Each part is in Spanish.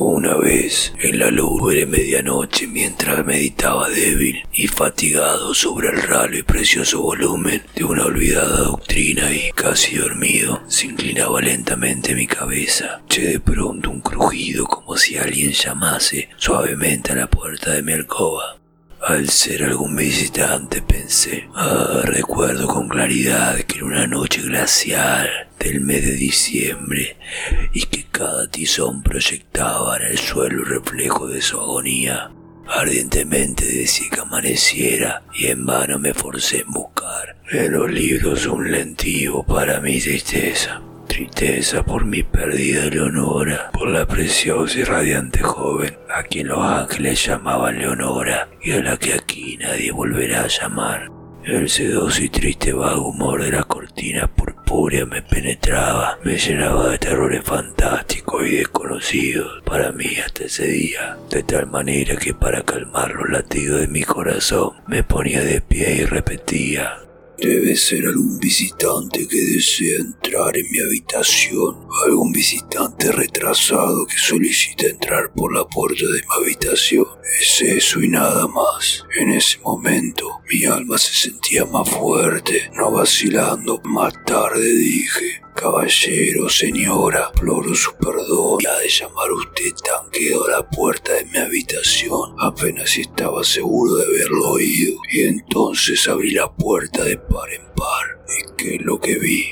Una vez, en la luz de medianoche, mientras meditaba débil y fatigado sobre el raro y precioso volumen de una olvidada doctrina y casi dormido, se inclinaba lentamente mi cabeza. Eché de pronto un crujido como si alguien llamase suavemente a la puerta de mi alcoba. Al ser algún visitante pensé, ah, recuerdo con claridad que era una noche glacial del mes de diciembre y que cada tizón proyectaba en el suelo el reflejo de su agonía. Ardientemente deseé que amaneciera y en vano me forcé en buscar en los libros un lentivo para mi tristeza. Tristeza por mi pérdida Leonora, por la preciosa y radiante joven a quien los ángeles llamaban Leonora y a la que aquí nadie volverá a llamar. El sedoso y triste vago humor de la cortina purpúrea me penetraba, me llenaba de terrores fantásticos y desconocidos. Para mí hasta ese día, de tal manera que para calmar los latidos de mi corazón me ponía de pie y repetía Debe ser algún visitante que desea entrar en mi habitación, algún visitante retrasado que solicita entrar por la puerta de mi habitación. Es eso y nada más. En ese momento mi alma se sentía más fuerte, no vacilando. Más tarde dije, Caballero, señora, imploro su perdón. Ha de llamar usted tan quedó a la puerta de mi habitación. Apenas estaba seguro de haberlo oído. Y entonces abrí la puerta de par en par. ¿Y qué es lo que vi?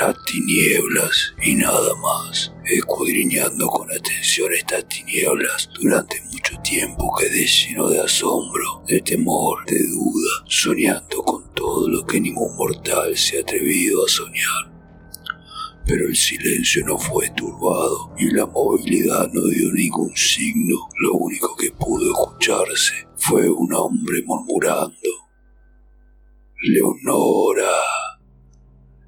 Las tinieblas y nada más. Escudriñando con atención estas tinieblas durante mucho tiempo quedé lleno de asombro, de temor, de duda, soñando con todo lo que ningún mortal se ha atrevido a soñar pero el silencio no fue turbado y la movilidad no dio ningún signo. Lo único que pudo escucharse fue un hombre murmurando. Leonora.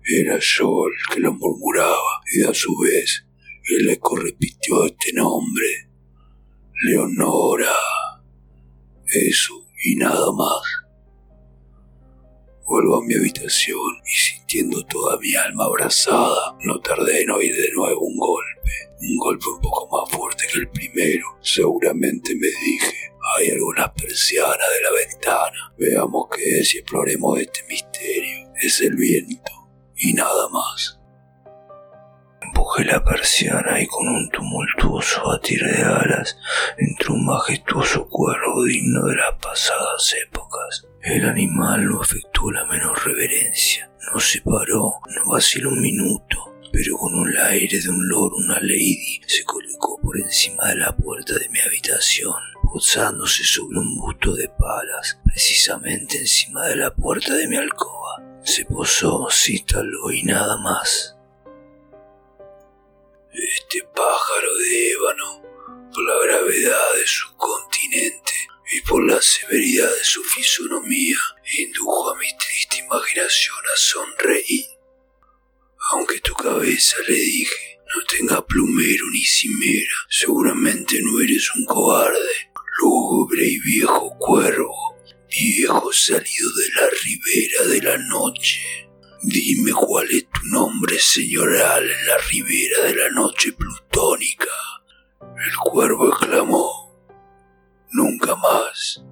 Era yo el que lo murmuraba y a su vez el eco repitió este nombre. Leonora. Eso y nada más. Vuelvo a mi habitación y sintiendo toda mi alma abrazada, no tardé en oír de nuevo un golpe, un golpe un poco más fuerte que el primero. Seguramente me dije, hay algunas persianas de la ventana, veamos qué es y exploremos este misterio. Es el viento y nada más. Empujé la persiana y con un tumultuoso batir de alas entró un majestuoso cuervo digno de las pasadas épocas. El animal no afectó la menor reverencia, no se paró, no vaciló un minuto, pero con el aire de un lord una lady se colocó por encima de la puerta de mi habitación, posándose sobre un busto de palas, precisamente encima de la puerta de mi alcoba. Se posó, se instaló y nada más. Este pájaro de ébano, por la gravedad de su continente y por la severidad de su fisonomía, indujo a mi triste imaginación a sonreír. Aunque tu cabeza, le dije, no tenga plumero ni cimera, seguramente no eres un cobarde, lúgubre y viejo cuervo, viejo salido de la ribera de la noche Dime cuál es tu nombre señoral en la ribera de la noche plutónica. El cuervo exclamó. Nunca más.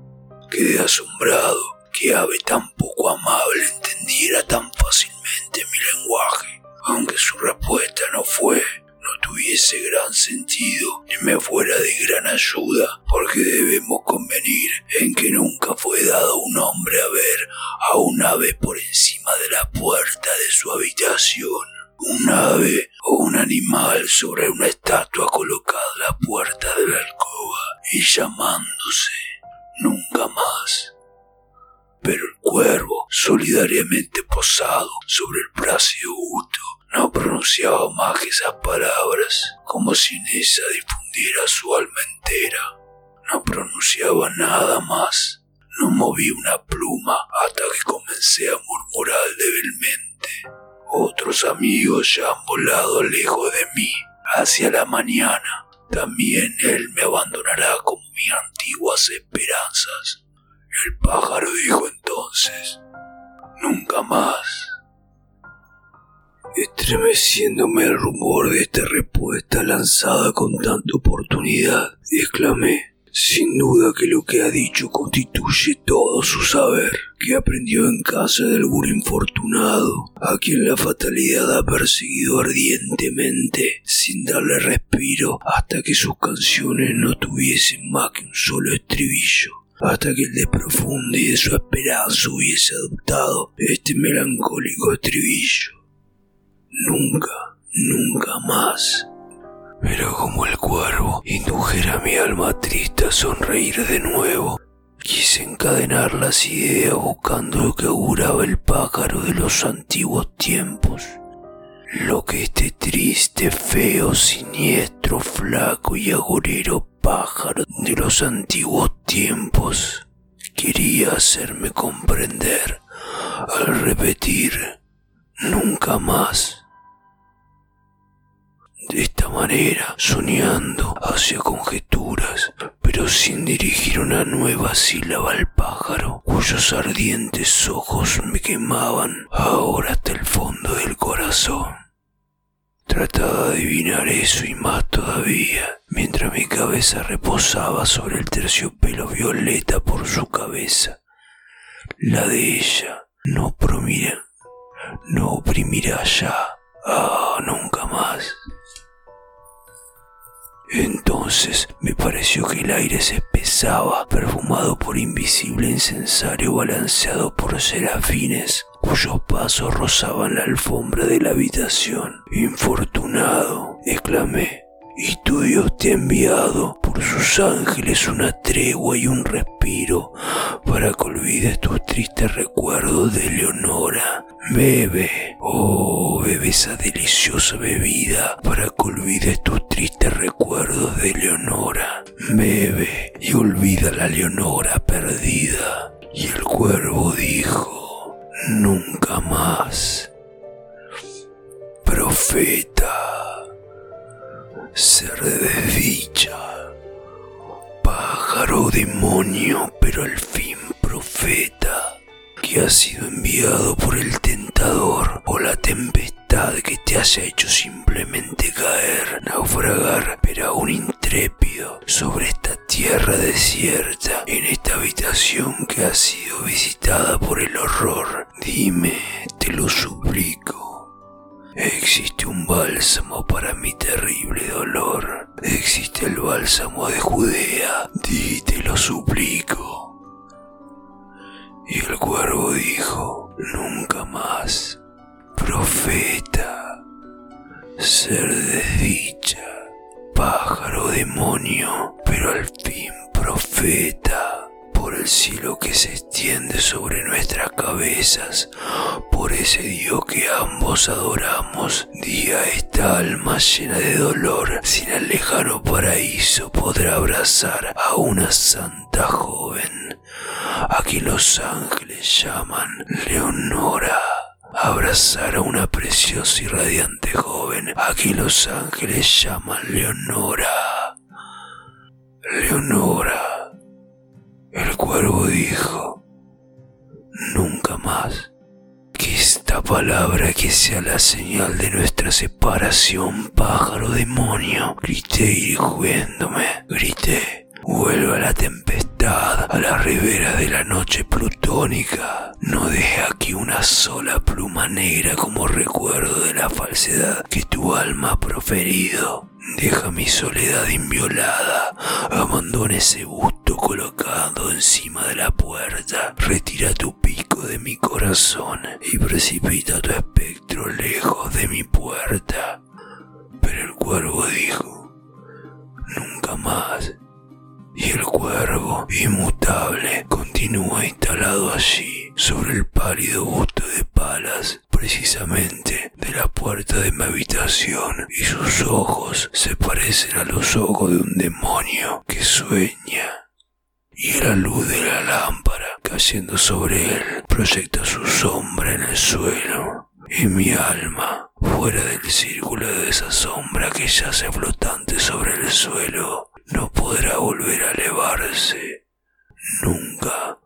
Quedé asombrado que ave tan poco amable entendiera tan fácilmente mi lenguaje, aunque su respuesta no fue tuviese gran sentido me fuera de gran ayuda, porque debemos convenir en que nunca fue dado un hombre a ver a un ave por encima de la puerta de su habitación. Un ave o un animal sobre una estatua colocada a la puerta de la alcoba y llamándose nunca más. Pero el cuervo, solidariamente posado sobre el plácido busto, no pronunciaba más que esas palabras, como si en esa difundiera su alma entera. No pronunciaba nada más. No moví una pluma hasta que comencé a murmurar débilmente. Otros amigos ya han volado lejos de mí, hacia la mañana. También él me abandonará como mis antiguas esperanzas. El pájaro dijo entonces, nunca más Estremeciéndome al rumor de esta respuesta lanzada con tanta oportunidad, exclamé, sin duda que lo que ha dicho constituye todo su saber, que aprendió en casa de algún infortunado, a quien la fatalidad ha perseguido ardientemente, sin darle respiro, hasta que sus canciones no tuviesen más que un solo estribillo hasta que el de profundo y de su esperanza hubiese adoptado este melancólico estribillo. Nunca, nunca más. Pero como el cuervo indujera mi alma triste a sonreír de nuevo, quise encadenar las ideas buscando lo que auguraba el pájaro de los antiguos tiempos. Lo que este triste, feo, siniestro, flaco y agorero pájaro de los antiguos tiempos quería hacerme comprender al repetir nunca más. De esta manera, soñando hacia conjeturas, pero sin dirigir una nueva sílaba al pájaro, cuyos ardientes ojos me quemaban ahora hasta el fondo del corazón. Trataba de adivinar eso y más todavía, mientras mi cabeza reposaba sobre el terciopelo violeta por su cabeza. La de ella no oprimirá, no oprimirá ya, ah, nunca más. Entonces me pareció que el aire se espesaba, perfumado por invisible incensario balanceado por serafines, cuyos pasos rozaban la alfombra de la habitación. Infortunado, exclamé, y tu Dios te ha enviado por sus ángeles una tregua y un respiro para que olvides tus tristes recuerdos de Leonora. Bebe, oh, bebe esa deliciosa bebida para que olvides tus tristes recuerdos de Leonora. Bebe y olvida la Leonora perdida. Y el cuervo dijo, nunca más. Profeta, ser de desdicha, pájaro demonio, pero al fin profeta que ha sido enviado por el tentador o la tempestad que te haya hecho simplemente caer, naufragar, pero aún intrépido, sobre esta tierra desierta, en esta habitación que ha sido visitada por el horror. Dime, te lo suplico. Existe un bálsamo para mi terrible dolor. Existe el bálsamo de Judea. Di, te lo suplico. Y el cuervo dijo, nunca más, profeta, ser desdicha, pájaro demonio, pero al fin profeta, cielo que se extiende sobre nuestras cabezas, por ese Dios que ambos adoramos, día esta alma llena de dolor, sin el lejano paraíso podrá abrazar a una santa joven a quien los ángeles llaman Leonora. Abrazar a una preciosa y radiante joven a quien los ángeles llaman Leonora. Leonora. Dijo, nunca más. Que esta palabra que sea la señal de nuestra separación, pájaro demonio. Grité dirigiéndome, grité. Vuelve a la tempestad, a la ribera de la noche plutónica. No deje aquí una sola pluma negra como recuerdo de la falsedad que tu alma ha proferido. Deja mi soledad inviolada, abandona ese busto colocado encima de la puerta, retira tu pico de mi corazón y precipita tu espectro lejos de mi puerta. Pero el cuervo dijo, nunca más y el cuervo, inmutable, continúa instalado allí, sobre el pálido busto de palas, precisamente la puerta de mi habitación, y sus ojos se parecen a los ojos de un demonio que sueña. Y la luz de la lámpara, cayendo sobre él, proyecta su sombra en el suelo. Y mi alma, fuera del círculo de esa sombra que yace flotante sobre el suelo, no podrá volver a elevarse nunca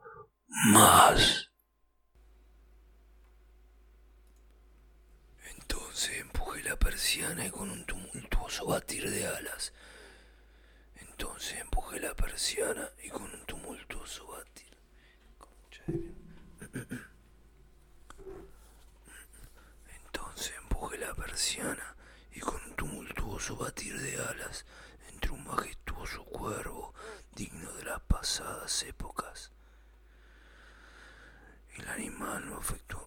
más. persiana y con un tumultuoso batir de alas. Entonces empujé la persiana y con un tumultuoso batir. Entonces empujé la persiana y con un tumultuoso batir de alas entre un majestuoso cuervo digno de las pasadas épocas. El animal no afectó